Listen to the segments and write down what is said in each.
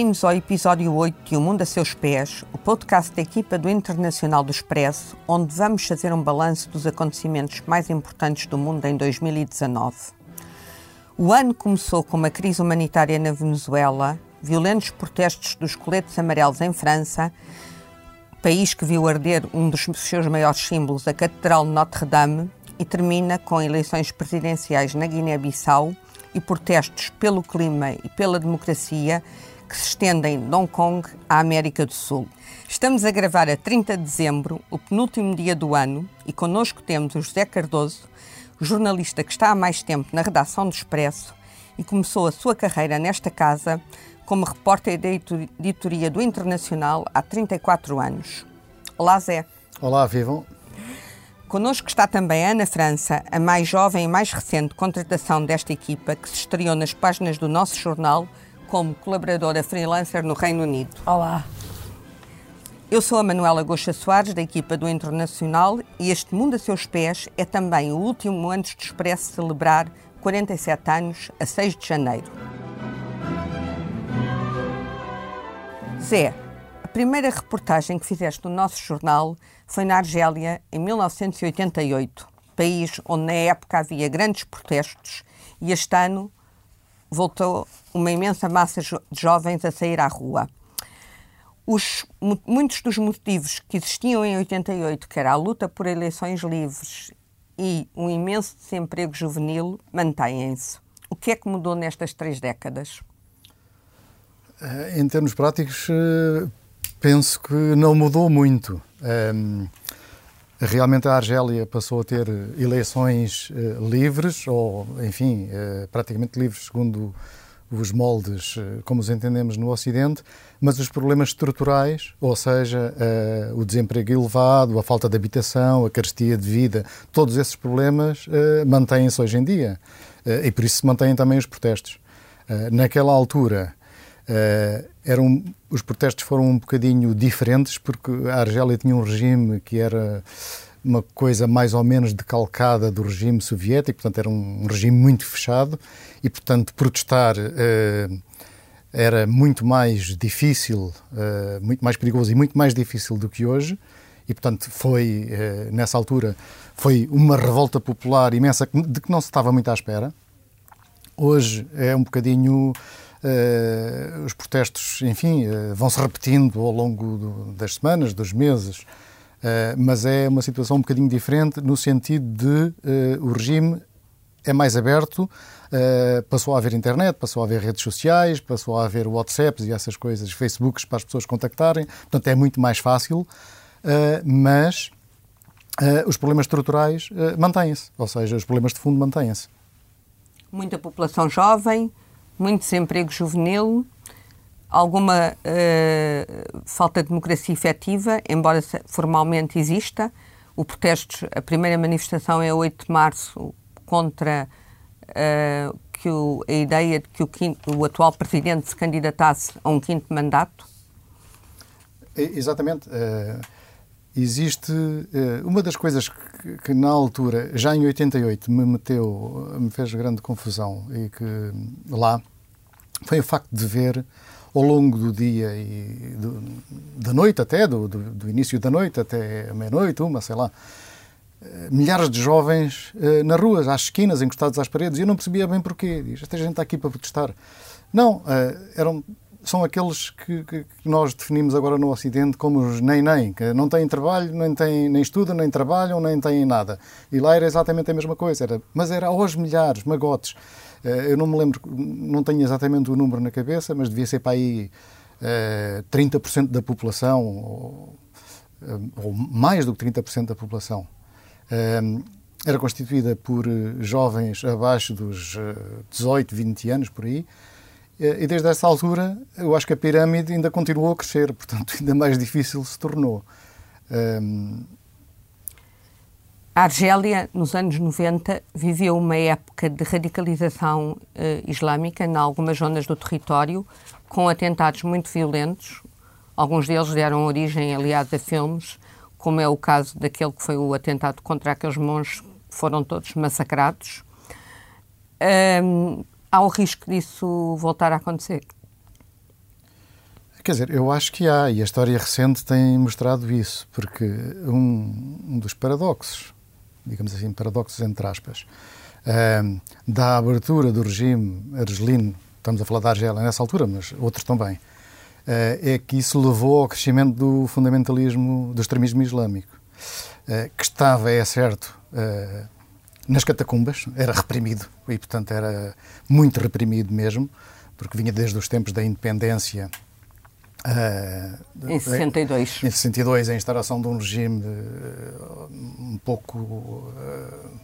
Bem-vindos ao episódio 8 de O Mundo a Seus Pés, o podcast da equipa do Internacional do Expresso, onde vamos fazer um balanço dos acontecimentos mais importantes do mundo em 2019. O ano começou com uma crise humanitária na Venezuela, violentos protestos dos coletes amarelos em França, país que viu arder um dos seus maiores símbolos, a Catedral de Notre-Dame, e termina com eleições presidenciais na Guiné-Bissau e protestos pelo clima e pela democracia que se estendem de Hong Kong à América do Sul. Estamos a gravar a 30 de dezembro, o penúltimo dia do ano, e connosco temos o José Cardoso, jornalista que está há mais tempo na redação do Expresso e começou a sua carreira nesta casa como repórter da editoria do Internacional há 34 anos. Olá, Zé. Olá, vivam. Connosco está também a Ana França, a mais jovem e mais recente contratação desta equipa, que se estreou nas páginas do nosso jornal como colaboradora freelancer no Reino Unido. Olá. Eu sou a Manuela Goxa Soares, da equipa do Internacional, e este Mundo a Seus Pés é também o último antes de Expresso celebrar 47 anos, a 6 de janeiro. Zé, a primeira reportagem que fizeste no nosso jornal foi na Argélia, em 1988, país onde na época havia grandes protestos, e este ano voltou uma imensa massa de jovens a sair à rua. Os, muitos dos motivos que existiam em 88, que era a luta por eleições livres e um imenso desemprego juvenil, mantêm-se. O que é que mudou nestas três décadas? Eh, em termos práticos, eh, penso que não mudou muito. Um, realmente a Argélia passou a ter eleições uh, livres, ou, enfim, uh, praticamente livres segundo os moldes uh, como os entendemos no Ocidente, mas os problemas estruturais, ou seja, o desemprego elevado, a falta de habitação, a carestia de vida, todos esses problemas mantêm-se hoje em dia. e por isso se mantêm também os protestos. naquela altura, Uh, eram, os protestos foram um bocadinho diferentes, porque a Argélia tinha um regime que era uma coisa mais ou menos decalcada do regime soviético, portanto, era um, regime muito fechado e, portanto, protestar uh, era muito mais difícil, uh, muito mais perigoso e muito mais difícil do que hoje. E, portanto, foi, nessa altura, foi uma revolta popular imensa de que não se estava muito à espera. Hoje é um bocadinho Uh, os protestos, enfim, uh, vão se repetindo ao longo do, das semanas, dos meses, uh, mas é uma situação um bocadinho diferente no sentido de o regime é mais aberto, passou a haver internet, passou a haver redes sociais, passou a haver WhatsApps e essas coisas, Facebooks para as pessoas contactarem, portanto é muito mais fácil, mas os problemas estruturais mantêm-se, ou seja, os problemas de fundo mantêm-se. Muita população jovem, muito desemprego juvenil, alguma uh, falta de democracia efetiva, embora formalmente exista. O protesto, a primeira manifestação é 8 de março contra uh, que o, a ideia de que o, quinto, o, atual presidente se candidatasse a um quinto mandato. Exatamente. Uh, existe uma das coisas que, que, na altura, já em 88, me meteu, me fez grande confusão e que lá foi o facto de ver ao longo do dia e do, da noite até, do, do, do, início da noite até meia-noite, uma, sei lá, eh, milhares de jovens uh, na rua, às esquinas, encostados às paredes, e eu não percebia bem porquê. Diz, esta gente está aqui para protestar. Não, uh, eram, são aqueles que, que, nós definimos agora no Ocidente como os nem-nem, que não têm trabalho, nem, têm, nem estudam, nem trabalham, nem têm nada. E lá era exatamente a mesma coisa, era, mas era aos milhares, magotes. Eh, eu não me lembro, não tenho exatamente o número na cabeça, mas devia ser para aí 30% eh, da população, ou, eh, ou mais do que 30% da população. Era constituída por jovens abaixo dos 18, 20 anos, por aí, e desde essa altura eu acho que a pirâmide ainda continuou a crescer, portanto ainda mais difícil se tornou. A Argélia, nos anos 90, viveu uma época de radicalização uh, islâmica em algumas zonas do território, com atentados muito violentos. Alguns deles deram origem, aliás, a filmes, como é o caso daquele que foi o atentado contra aqueles monges que foram todos massacrados. Um, há o risco disso voltar a acontecer? quer dizer, eu acho que há, e a história recente tem mostrado isso, porque um, um dos paradoxos, digamos assim, paradoxos entre aspas, uh, da abertura do regime argelino, estamos a falar da Argélia nessa altura, mas outros também, uh, é que isso levou ao crescimento do fundamentalismo, do extremismo islâmico, uh, que estava, é certo, nas catacumbas, era reprimido, e portanto era muito reprimido mesmo, porque vinha desde os tempos da independência Uh, em 62. Em 62, a instauração de um regime uh, um pouco uh,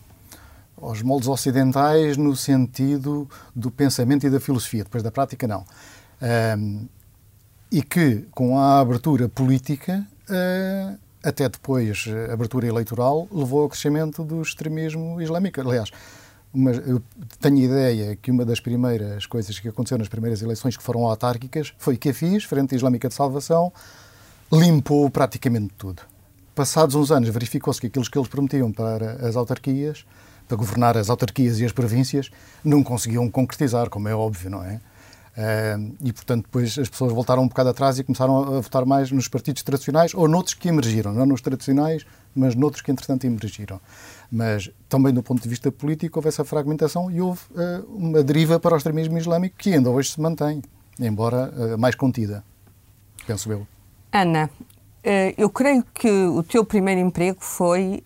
aos moldes ocidentais, no sentido do pensamento e da filosofia, depois da prática, não. e que, com a abertura política, até depois a abertura eleitoral, levou ao crescimento do extremismo islâmico. Aliás, uma, eu tenho ideia que uma das primeiras coisas que aconteceu nas primeiras eleições que foram autárquicas foi que a FIS, Frente Islâmica de Salvação, limpou praticamente tudo. Passados uns anos, verificou-se que aquilo que eles prometiam para as autarquias, para governar as autarquias e as províncias, não conseguiam concretizar, como é óbvio, não é? E, portanto, depois as pessoas voltaram um bocado atrás e começaram a votar mais nos partidos tradicionais ou noutros que emergiram, não nos tradicionais, mas noutros que, entretanto, emergiram. Mas também do ponto de vista político houve essa fragmentação e houve uh, uma deriva para o extremismo islâmico que ainda hoje se mantém, embora uh, mais contida, penso eu. Ana, uh, eu creio que o teu primeiro emprego foi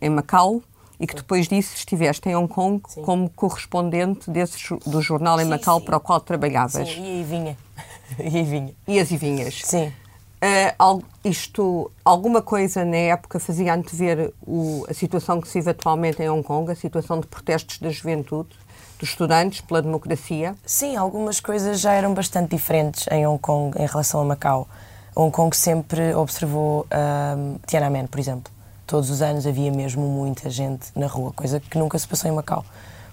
em Macau e que depois disso estiveste em Hong Kong sim. como correspondente desse, do jornal em sim, Macau sim. para o qual trabalhavas. Sim, e aí vinha. e aí vinha. E as Ivinhas. Sim. Uh, isto, alguma coisa na época fazia antever o, a situação que se vive atualmente em Hong Kong, a situação de protestos da juventude, dos estudantes pela democracia? Sim, algumas coisas já eram bastante diferentes em Hong Kong em relação a Macau. Hong Kong sempre observou um, Tiananmen, por exemplo. Todos os anos havia mesmo muita gente na rua, coisa que nunca se passou em Macau.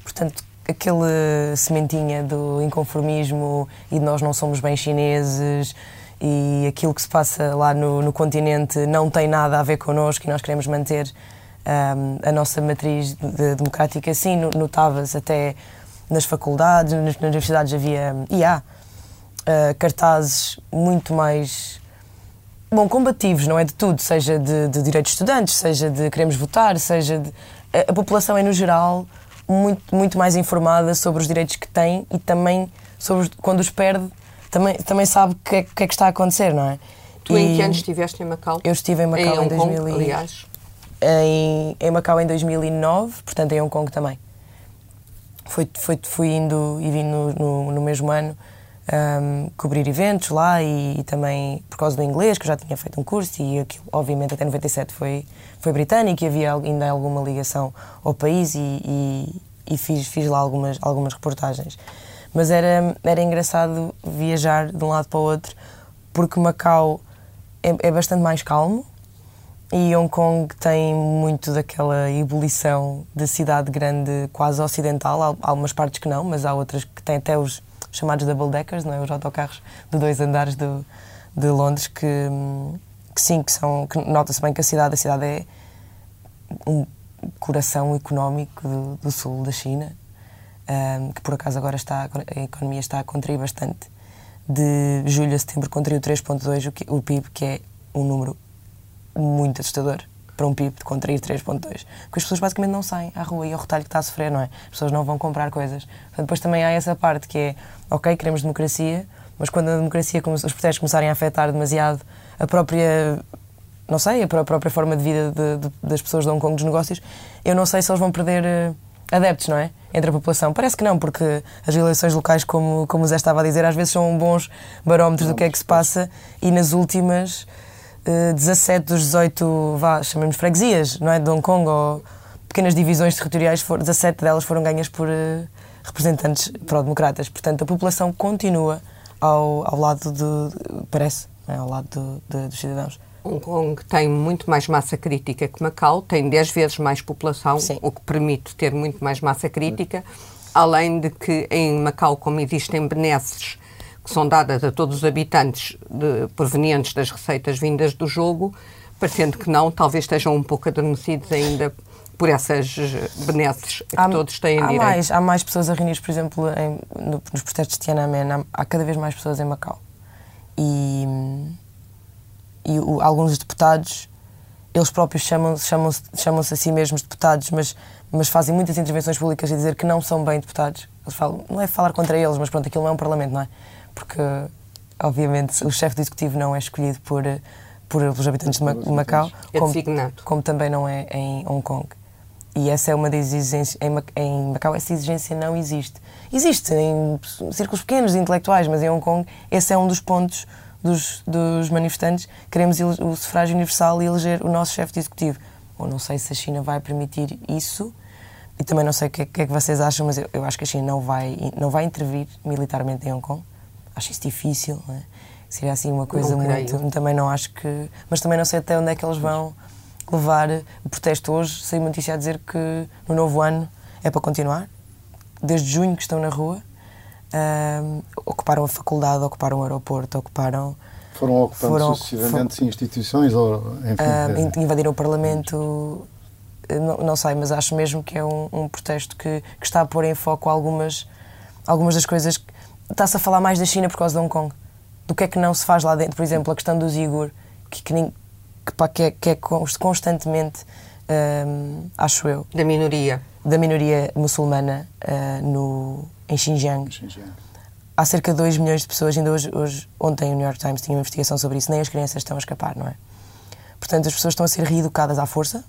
Portanto, aquele sementinha do inconformismo e de nós não somos bem chineses e aquilo que se passa lá no, no continente não tem nada a ver connosco e nós queremos manter um, a nossa matriz de, democrática. Sim, notava-se até nas faculdades, nas, nas, universidades havia, e há, uh, cartazes muito mais bom, combativos, não é de tudo, seja de, de direitos de estudantes, seja de queremos votar, seja de. A, a, população é, no geral, muito, muito mais informada sobre os direitos que tem e também sobre quando os perde também, também sabe o que, é, que, é, que está a acontecer, não é? Tu e em que anos estiveste em Macau? Eu estive em Macau em, em 2000 Kong, aliás. Em, em Macau em 2009, portanto em Hong Kong também. Foi, foi, fui indo e vim no, no, no mesmo ano um, cobrir eventos lá e, e, também por causa do inglês, que eu já tinha feito um curso e aquilo, obviamente até 97 foi, foi britânico e havia ainda alguma ligação ao país e, e, e fiz, fiz lá algumas, algumas reportagens. Mas era, era engraçado viajar de um lado para o outro, porque Macau é, é bastante mais calmo e Hong Kong tem muito daquela ebulição de cidade grande quase ocidental. Há algumas partes que não, mas há outras que têm até os chamados double deckers, não é? os autocarros de dois andares do, de Londres, que, que sim, que são. Que nota-se bem que a cidade, a cidade é um coração económico do, do sul da China um, que por acaso agora está, a economia está a contrair bastante. De julho a setembro contraiu 3,2 o PIB, que é um número muito assustador para um PIB de contrair 3,2. Porque as pessoas basicamente não saem à rua e é o retalho que está a sofrer, não é? As pessoas não vão comprar coisas. Portanto, depois também há essa parte que é, ok, queremos democracia, mas quando a democracia, os protestos começarem a afetar demasiado a própria não sei, a própria forma de vida de, de, das pessoas de Hong Kong, dos negócios, eu não sei se eles vão perder uh, adeptos, não é? Entre a população. Parece que não, porque as eleições locais, como, como o Zé estava a dizer, às vezes são bons barómetros do que é que se passa e nas últimas 17 dos 18, vá, chamemos freguesias, não é? De Hong Kong ou pequenas divisões territoriais, for, 17 delas foram ganhas por uh, representantes pró-democratas. Portanto, a população continua ao, ao lado de, parece, é? ao lado do, de, dos cidadãos. Hong Kong tem muito mais massa crítica que Macau, tem 10 vezes mais população, Sim. o que permite ter muito mais massa crítica, além de que em Macau, como existem benesses que são dadas a todos os habitantes de, provenientes das receitas vindas do jogo, parecendo que não, talvez estejam um pouco adormecidos ainda por essas benesses que há, todos têm há direito. Mais, há mais pessoas a reunir, por exemplo, em, no, nos protestos de Tiananmen, há, há cada vez mais pessoas em Macau e, e o, alguns deputados, eles próprios chamam-se chamam chamam a si mesmos deputados, mas, mas fazem muitas intervenções públicas a dizer que não são bem deputados. Eles falam, não é falar contra eles, mas pronto, aquilo não é um parlamento, não é? Porque, obviamente, o chefe do executivo não é escolhido por, por, pelos habitantes de Macau, é como, como também não é em Hong Kong. E essa é uma das exigências. Em Macau, essa exigência não existe. Existe em círculos pequenos de intelectuais, mas em Hong Kong, esse é um dos pontos dos, dos manifestantes. Queremos o sufrágio universal e eleger o nosso chefe de executivo. Ou não sei se a China vai permitir isso. E também não sei o que, que, é que vocês acham, mas eu, eu, acho que a China não vai, não vai intervir militarmente em Hong Kong. Acho isso difícil. Não é? Seria assim uma coisa muito. Também não acho que. Mas também não sei até onde é que eles vão levar o protesto hoje. Saiu uma notícia a dizer que no novo ano é para continuar. Desde junho que estão na rua. Uh, ocuparam a faculdade, ocuparam o aeroporto, ocuparam. Foram ocupando foram, sucessivamente foram, instituições ou enfim, uh, invadiram o Parlamento. Não, não, sei, mas acho mesmo que é um, um protesto que, que, está a pôr em foco algumas, algumas das coisas. Está-se a falar mais da China por causa de Hong Kong. Do que é que não se faz lá dentro. Por exemplo, a questão do Uyghur, que, que, que, pá, que, é, que é constantemente, um, acho eu. Da minoria. Da minoria muçulmana uh, no, em Xinjiang. Xinjiang. Há cerca de 2 milhões de pessoas, ainda hoje, hoje, ontem o New York Times tinha uma investigação sobre isso, nem as crianças estão a escapar, não é? Portanto, as pessoas estão a ser reeducadas à força,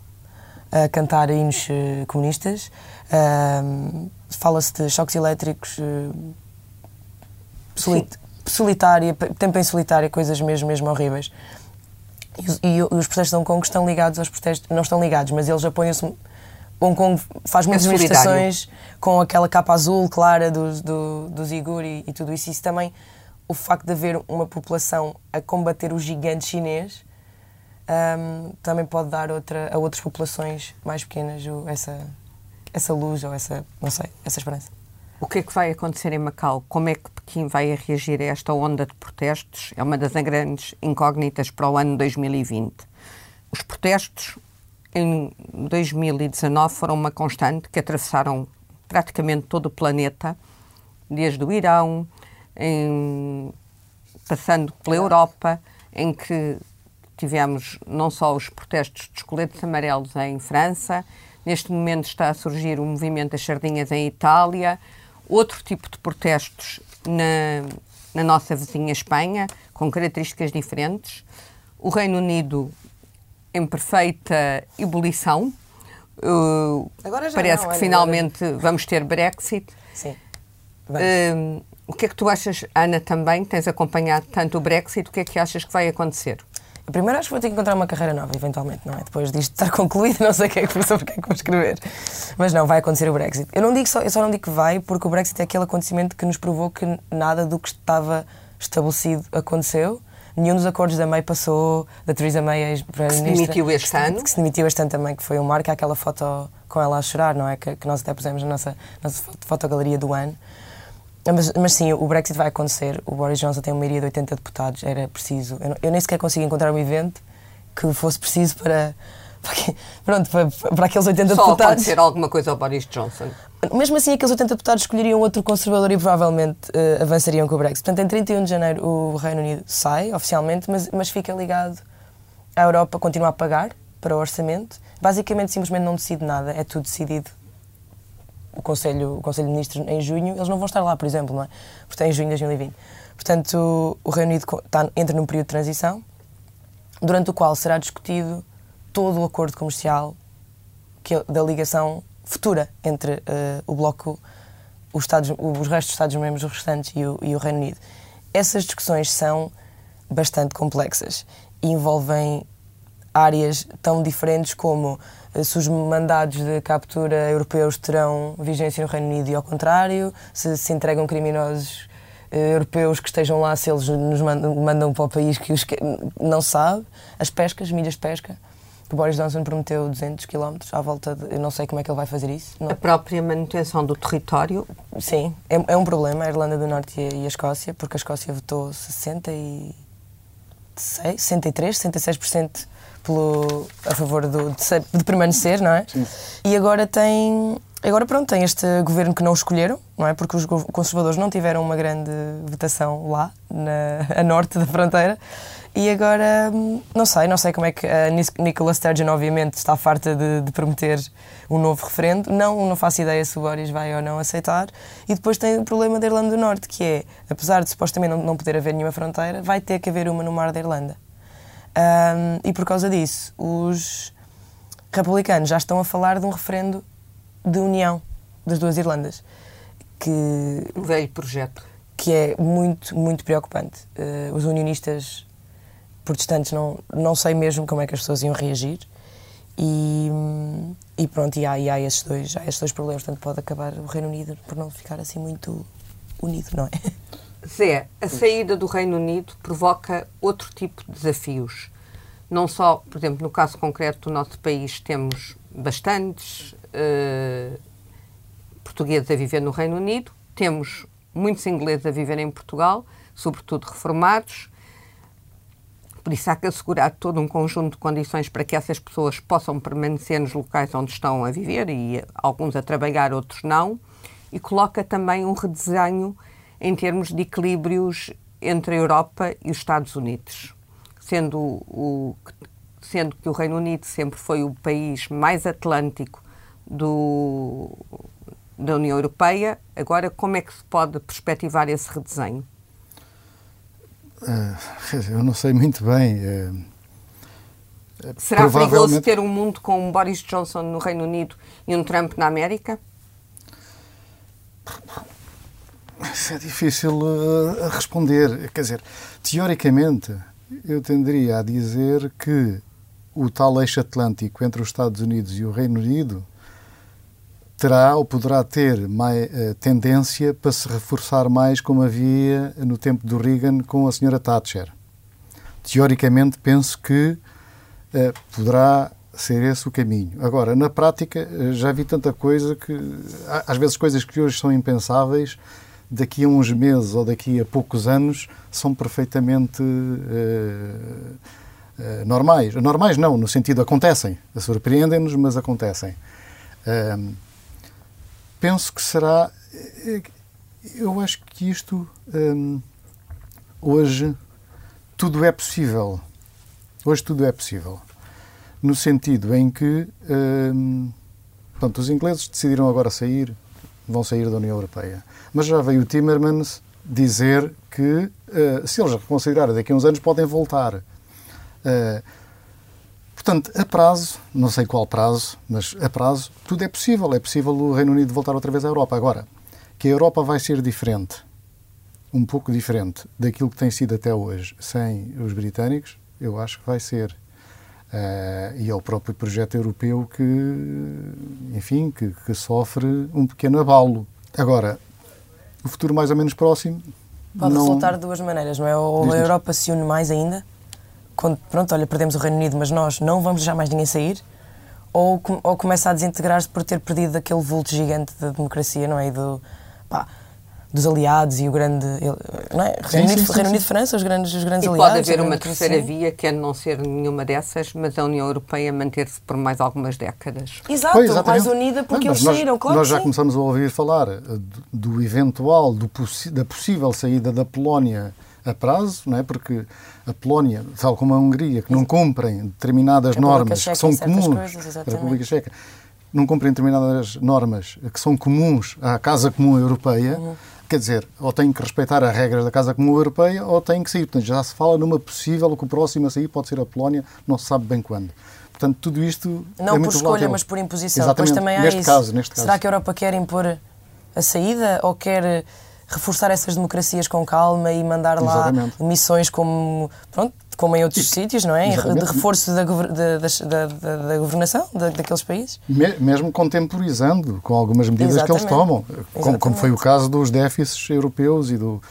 a cantar hinos uh, comunistas, uh, fala-se de choques elétricos, solit solitária, tempo em solitária, coisas mesmo, mesmo horríveis. E, e, os protestos de Hong Kong estão ligados aos protestos, não estão ligados, mas eles apoiam-se. Hong Kong faz muitas é manifestações com aquela capa azul clara dos, do, dos Igur e, e, tudo isso. Isso também, o facto de haver uma população a combater o gigante chinês, um, também pode dar outra, a outras populações mais pequenas essa, essa luz ou essa, não sei, essa esperança. O que é que vai acontecer em Macau? Como é que Pequim vai reagir a esta onda de protestos? É uma das grandes incógnitas para o ano 2020. Os protestos em 2019 foram uma constante que atravessaram praticamente todo o planeta, desde o Irão, em, passando pela Europa, em que tivemos não só os protestos dos coletes amarelos em França, neste momento está a surgir o movimento das sardinhas em Itália, outro tipo de protestos na, na nossa vizinha Espanha, com características diferentes. O Reino Unido em perfeita ebulição. Uh, parece não, que finalmente agora... vamos ter Brexit. Sim. Uh, o que é que tu achas, Ana, também? Tens acompanhado tanto o Brexit, o que é que achas que vai acontecer? Primeiro acho que vou ter que encontrar uma carreira nova, eventualmente, não é? Depois disto estar concluído, não sei o que é que, sobre o que é que vou escrever. Mas não, vai acontecer o Brexit. Eu, não digo só, eu só não digo que vai, porque o Brexit é aquele acontecimento que nos provou que nada do que estava estabelecido aconteceu. Nenhum dos acordos da May passou, da Theresa May, ex-primeira-ministra. Que se demitiu este ano. Que se demitiu este ano também, que foi um marco, aquela foto com ela a chorar, não é? Que, que nós até pusemos na nossa, nossa fotogaleria do ano. Mas, mas, sim, o Brexit vai acontecer. O Boris Johnson tem uma maioria de 80 deputados, era preciso. Eu, eu nem sequer consigo encontrar um evento que fosse preciso para. para pronto, para, para aqueles 80 Só deputados. Só acontecer alguma coisa ao Boris Johnson. Mesmo assim, aqueles 80 deputados escolheriam outro conservador e provavelmente uh, avançariam com o Brexit. Portanto, em 31 de janeiro o Reino Unido sai oficialmente, mas, mas fica ligado à Europa, continua a pagar para o orçamento. Basicamente, simplesmente não decide nada, é tudo decidido o Conselho, o Conselho de Ministros em junho, eles não vão estar lá, por exemplo, não é? Portanto, em junho de 2020. Portanto, o Reino Unido está, entra num período de transição, durante o qual será discutido todo o acordo comercial que, da ligação futura entre uh, o Bloco, os, Estados, os restos dos Estados-membros, os restantes e o, e o Reino Unido. Essas discussões são bastante complexas e envolvem áreas tão diferentes como se os mandados de captura europeus terão vigência no Reino Unido e ao contrário, se se entregam criminosos eh, europeus que estejam lá, se eles nos mandam, mandam para o país que os que, não sabe, as pescas, milhas de pesca. O Boris Johnson prometeu 200 km à volta de. Eu não sei como é que ele vai fazer isso. Não. A própria manutenção do território? Sim, é, é um problema a Irlanda do Norte e a, e a Escócia, porque a Escócia votou 66, 63, 66% pelo, a favor do, de, de, permanecer, não é? Sim. E agora tem, agora pronto, tem este governo que não escolheram, não é? Porque os conservadores não tiveram uma grande votação lá, na, a norte da fronteira. E agora, hum, não sei, não sei como é que a Nicola Sturgeon, obviamente, está farta de, de, prometer um novo referendo. Não, não faço ideia se o Boris vai ou não aceitar. E depois tem o problema da Irlanda do Norte, que é, apesar de supostamente não, não poder haver nenhuma fronteira, vai ter que haver uma no mar da Irlanda. Um, e por causa disso, os republicanos já estão a falar de um referendo de união das duas Irlandas. Que, velho projeto. Que é muito, muito preocupante. Uh, os unionistas protestantes não, não sei mesmo como é que as pessoas iam reagir. E, e pronto, e há, e há, esses dois, há esses dois problemas. Portanto, pode acabar o Reino Unido por não ficar assim muito unido, não é? Zé, a saída do Reino Unido provoca outro tipo de desafios. Não só, por exemplo, no caso concreto do nosso país, temos bastantes uh, portugueses a viver no Reino Unido, temos muitos ingleses a viver em Portugal, sobretudo reformados. Por isso há que assegurar todo um conjunto de condições para que essas pessoas possam permanecer nos locais onde estão a viver e alguns a trabalhar, outros não. E coloca também um redesenho em termos de equilíbrios entre a Europa e os Estados Unidos, sendo o, sendo que o Reino Unido sempre foi o país mais atlântico do, da União Europeia. Agora, como é que se pode perspectivar esse redesenho? Uh, eu não sei muito bem. Uh, Será provavelmente... perigoso ter um mundo com um Boris Johnson no Reino Unido e um Trump na América? Isso é difícil uh, responder. Quer dizer, teoricamente, eu tenderia a dizer que o tal eixo atlântico entre os Estados Unidos e o Reino Unido terá ou poderá ter mais, uh, tendência para se reforçar mais como havia no tempo do Reagan com a senhora Thatcher. Teoricamente, penso que uh, poderá ser esse o caminho. Agora, na prática, já vi tanta coisa que, às vezes, coisas que hoje são impensáveis, daqui a uns meses ou daqui a poucos anos, são perfeitamente eh, normais. Normais não, no sentido acontecem. Surpreendem-nos, mas acontecem. Uh, penso que será. Eh, eu acho que isto hoje tudo é possível. Hoje tudo é possível. No sentido em que um, os ingleses decidiram agora sair, vão sair da União Europeia. Mas já veio o Timmermans dizer que uh, se eles reconsiderarem daqui a uns anos podem voltar. Uh, portanto, a prazo, não sei qual prazo, mas a prazo, tudo é possível. É possível o Reino Unido voltar outra vez à Europa. Agora, que a Europa vai ser diferente, um pouco diferente daquilo que tem sido até hoje, sem os britânicos, eu acho que vai ser. Uh, e é o próprio projeto europeu que, enfim, que, que, sofre um pequeno abalo. Agora, o futuro mais ou menos próximo. Pode não... resultar de duas maneiras, não é? Ou a Europa se une mais ainda, quando, pronto, olha, perdemos o Reino Unido, mas nós não vamos deixar mais ninguém sair, ou, ou começa a desintegrar-se por ter perdido aquele vulto gigante da democracia, não é? E do, pá, dos aliados e o grande. Não é? Reino, sim, Unido, sim, Reino Unido, França, os grandes, os grandes e aliados. pode haver uma terceira via, que é não ser nenhuma dessas, mas a União Europeia manter-se por mais algumas décadas. Exato, pois, mais unida porque não, eles nós, saíram, claro. Nós já começamos a ouvir falar eh, do, do eventual, do, da possível saída da Polónia a prazo, não é? porque a Polónia, tal como a Hungria, que não cumprem determinadas normas que são comuns, coisas, a República Checa, não cumprem determinadas normas que são comuns à Casa Comum Europeia, uhum. Quer dizer, ou têm que respeitar as regras da Casa Comum Europeia ou têm que sair. Portanto, já se fala numa possível, que o próximo a sair pode ser a Polónia, não se sabe bem quando. Portanto, tudo isto não é por escolha, volátil. mas por imposição. Exatamente. Depois também há neste isso. Caso, neste Será caso. que a Europa quer impor a saída ou quer reforçar essas democracias com calma e mandar lá Exatamente. missões como, pronto, como em outros e, sítios, não é? Exatamente. De reforço da, da, da, da governação daqueles países. Mesmo contemporizando com algumas medidas Exatamente. que eles tomam, como, como, foi o caso dos déficits europeus e do uh,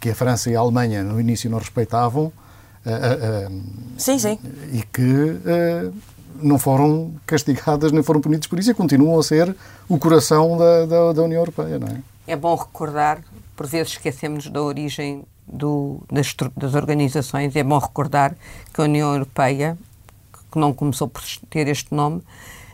que a França e a Alemanha no início não respeitavam. Uh, uh, sim, sim. E que não foram castigadas nem foram punidos por isso e continuam a ser o coração da, da, da União Europeia, não é? É bom recordar, por vezes esquecemos da origem do, das, das, organizações, é bom recordar que a União Europeia, que não começou por ter este nome,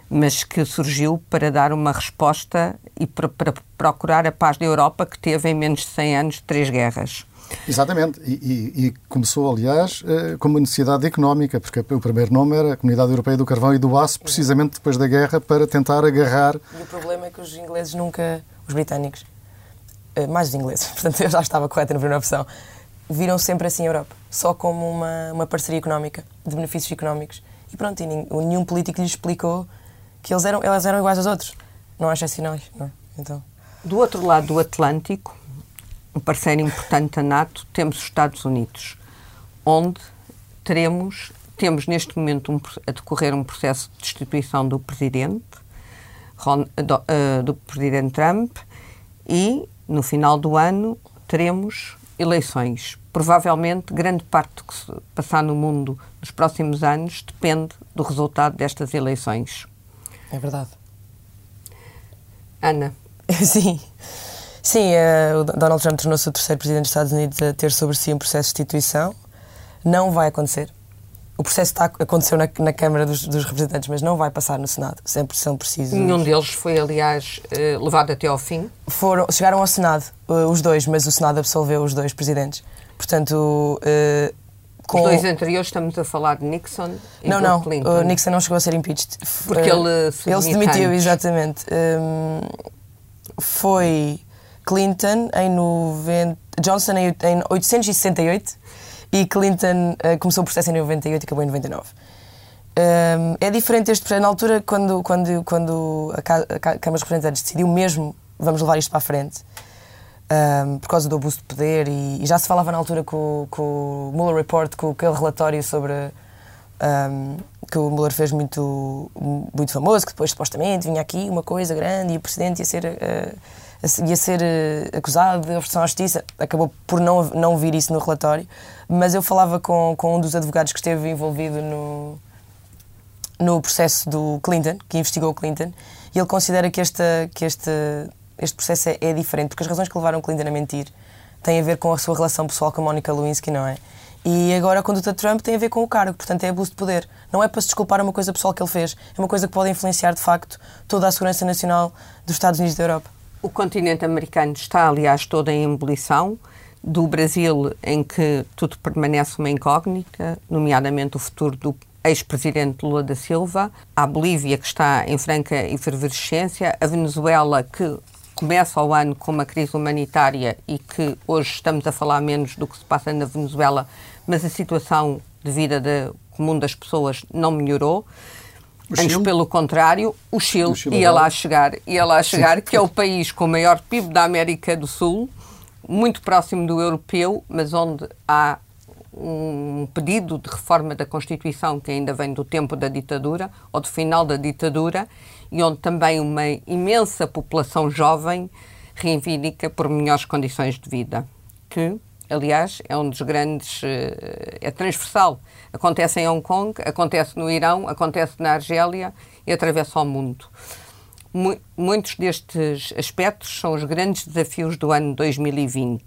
mas que surgiu para dar uma resposta e para, para procurar a paz da Europa, que teve em menos de 100 anos três guerras. Exatamente, e, e, e, começou, aliás, eh, com uma necessidade económica, porque o primeiro nome era a Comunidade Europeia do Carvão e do Aço, precisamente depois da guerra, para tentar agarrar. E o problema é que os ingleses nunca, os britânicos, mais os ingleses, portanto eu já estava correta na primeira opção, viram sempre assim a Europa, só como uma, uma parceria económica, de benefícios económicos. E pronto, e nenhum político lhes explicou que eles eram, elas eram iguais aos outros. Não há excepcionais, não é? Então... Do outro lado do Atlântico, um parceiro importante da NATO, temos os Estados Unidos, onde teremos, temos neste momento um, a decorrer um processo de destituição do presidente, do, uh, do presidente Trump, e no final do ano teremos eleições. Provavelmente, grande parte do que se passar no mundo nos próximos anos depende do resultado destas eleições. É verdade. Ana. Sim. Sim, uh, o Donald Trump tornou-se o terceiro presidente dos Estados Unidos a ter sobre si um processo de destituição. Não vai acontecer. O processo está, aconteceu na, na Câmara dos, dos, Representantes, mas não vai passar no Senado. Sempre são precisos. Nenhum deles foi, aliás, uh, levado até ao fim? Foram, chegaram ao Senado, uh, os dois, mas o Senado absolveu os dois presidentes. Portanto. Com... Os dois anteriores estamos a falar de Nixon e não, não, Clinton. Nixon não chegou a ser impeached. Porque ele se Ele se demitiu, exatamente. Um, foi Clinton em 90, Johnson em 868 e Clinton uh, começou o processo em 98 e acabou em 99. Um, é diferente este processo. Na altura, quando, quando, quando a, Câmara dos Representantes decidiu mesmo vamos levar isto para a frente, um, por causa do abuso de poder, e, e, já se falava na altura com, com o Mueller Report, com aquele relatório sobre. Um, que o Mueller fez muito, muito famoso, que depois supostamente vinha aqui uma coisa grande e o Presidente ia ser. Uh, ia ser uh, acusado de oferção à justiça. Acabou por não, não vir isso no relatório. Mas eu falava com, com um dos advogados que esteve envolvido no, no processo do Clinton, que investigou o Clinton, e ele considera que, esta, que este, este processo é, é diferente, porque as razões que levaram o Clinton a mentir têm a ver com a sua relação pessoal com a Monica Lewinsky, não é? E agora a conduta de Trump tem a ver com o cargo, portanto é abuso de poder. Não é para se desculpar uma coisa pessoal que ele fez, é uma coisa que pode influenciar de facto toda a segurança nacional dos Estados Unidos da Europa. O continente americano está, aliás, todo em ebulição. Do Brasil, em que tudo permanece uma incógnita, nomeadamente o futuro do ex-presidente Lula da Silva, a Bolívia, que está em franca efervescência, a Venezuela, que começa o ano com uma crise humanitária e que hoje estamos a falar menos do que se passa na Venezuela, mas a situação de vida de comum das pessoas não melhorou. Antes, pelo contrário, o Chile, o Chile ia lá chegar, ia lá chegar, que é o país com o maior PIB da América do Sul, muito próximo do europeu, mas onde há um pedido de reforma da Constituição que ainda vem do tempo da ditadura ou do final da ditadura e onde também uma imensa população jovem reivindica por melhores condições de vida, que aliás, é um dos grandes. Eh, é transversal. Acontece em Hong Kong, acontece no Irão, acontece na Argélia e atravessa o mundo. Muitos destes aspectos são os grandes desafios do ano 2020.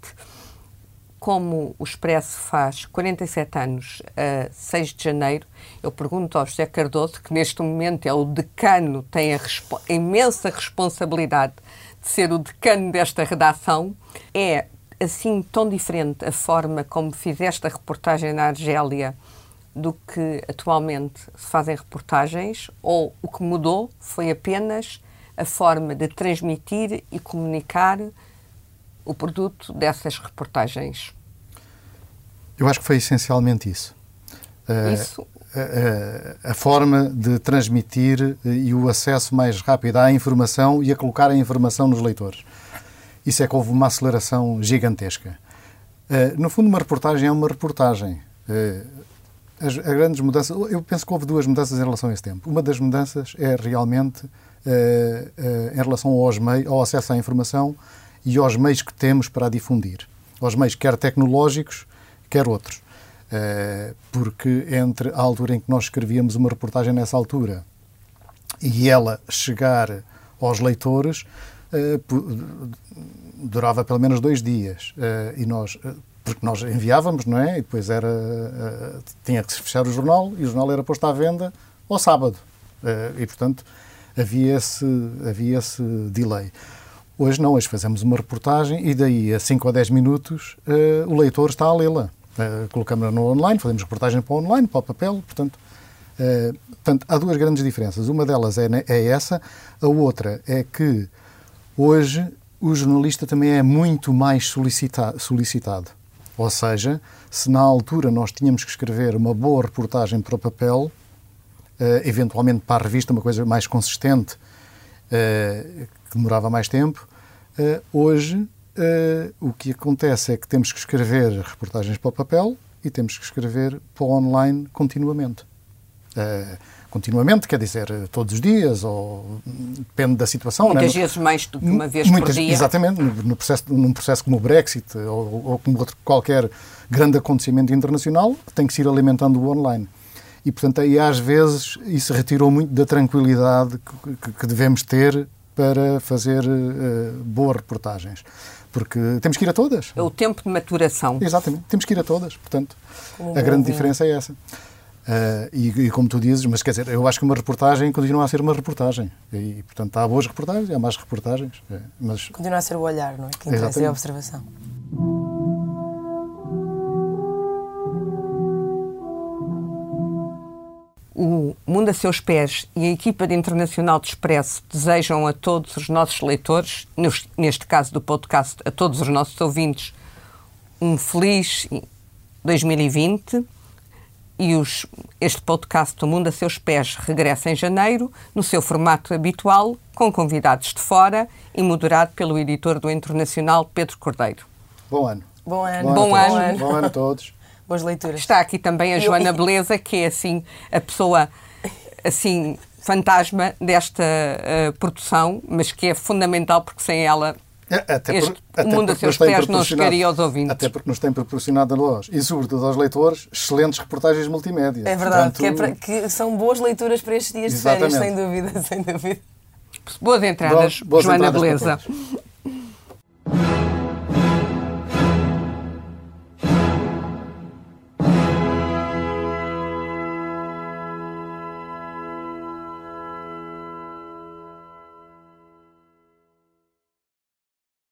Como o Expresso faz 47 anos, a 6 de janeiro, eu pergunto ao José Cardoso, que neste momento é o decano, tem a, respo a imensa responsabilidade de ser o decano desta redação, é assim tão diferente a forma como fizeste a reportagem na Argélia do que atualmente se fazem reportagens, ou o que mudou foi apenas a forma de transmitir e comunicar o produto dessas reportagens? Eu acho que foi essencialmente isso. Eh, isso? A, a, a, forma de transmitir e o acesso mais rápido à informação e a colocar a informação nos leitores isso é que houve uma aceleração gigantesca. Uh, no fundo, uma reportagem é uma reportagem. Uh, as, as, grandes mudanças, eu penso que houve duas mudanças em relação a esse tempo. Uma das mudanças é realmente uh, em relação aos meios, ao acesso à informação e aos meios que temos para a difundir. Aos meios quer tecnológicos, quer outros. porque entre a altura em que nós escrevíamos uma reportagem nessa altura e ela chegar aos leitores, durava pelo menos dois dias. Eh, e nós, eh, porque nós enviávamos, não é? E depois era, tinha que se fechar o jornal e o jornal era posto à venda ao sábado. E, portanto, havia esse, havia esse delay. Hoje não, hoje fazemos uma reportagem e daí a 5 ou 10 minutos uh, o leitor está a lê-la. Uh, Colocamos-la no online, fazemos reportagem para o online, para o papel, portanto, uh, portanto há duas grandes diferenças. Uma delas é, é essa, a outra é que hoje o jornalista também é muito mais solicita solicitado. Ou seja, se na altura nós tínhamos que escrever uma boa reportagem para o papel, eventualmente para a revista, uma coisa mais consistente, que demorava mais tempo. Uh, hoje, o que acontece é que temos que escrever reportagens para o papel e temos que escrever para o online continuamente. Continuamente, quer dizer, todos os dias, ou depende da situação. Muitas é? vezes mais do que uma vez Muitas, por dia. Exatamente, no processo, num processo como o Brexit ou, ou como outro, qualquer grande acontecimento internacional, tem que se ir alimentando o online. E, portanto, aí às vezes isso retirou muito da tranquilidade que, que devemos ter para fazer uh, boas reportagens. Porque temos que ir a todas. É o tempo de maturação. Exatamente, temos que ir a todas. Portanto, a grande diferença é essa. Uh, e, e, como tu dizes, mas quer dizer, eu acho que uma reportagem continua a ser uma reportagem. E, portanto, há boas reportagens, há más reportagens. É, mas... Continua a ser o olhar, não é? Que interessa é a observação. o Mundo a Seus Pés e a equipa de Internacional de Expresso desejam a todos os nossos leitores, neste caso do podcast, a todos os nossos ouvintes, um feliz 2020 e os, este podcast do Mundo a Seus Pés regressa em janeiro, no seu formato habitual, com convidados de fora e moderado pelo editor do Internacional, Pedro Cordeiro. Bom ano. Bom ano. Bom, Bom ano. Bom ano a todos boas leituras. Está aqui também a Joana Beleza, que é assim a pessoa assim fantasma desta uh, produção, mas que é fundamental porque sem ela até este, por, o mundo a seus pés não chegaria aos ouvintes. Até porque nos tem proporcionado a nós e, sobretudo, aos leitores, excelentes reportagens multimédia. É verdade, Portanto, que, é para, que, são boas leituras para estes dias Exatamente. de férias, sem dúvida, sem dúvida. Boas entradas, Bom, boas Joana entradas Beleza.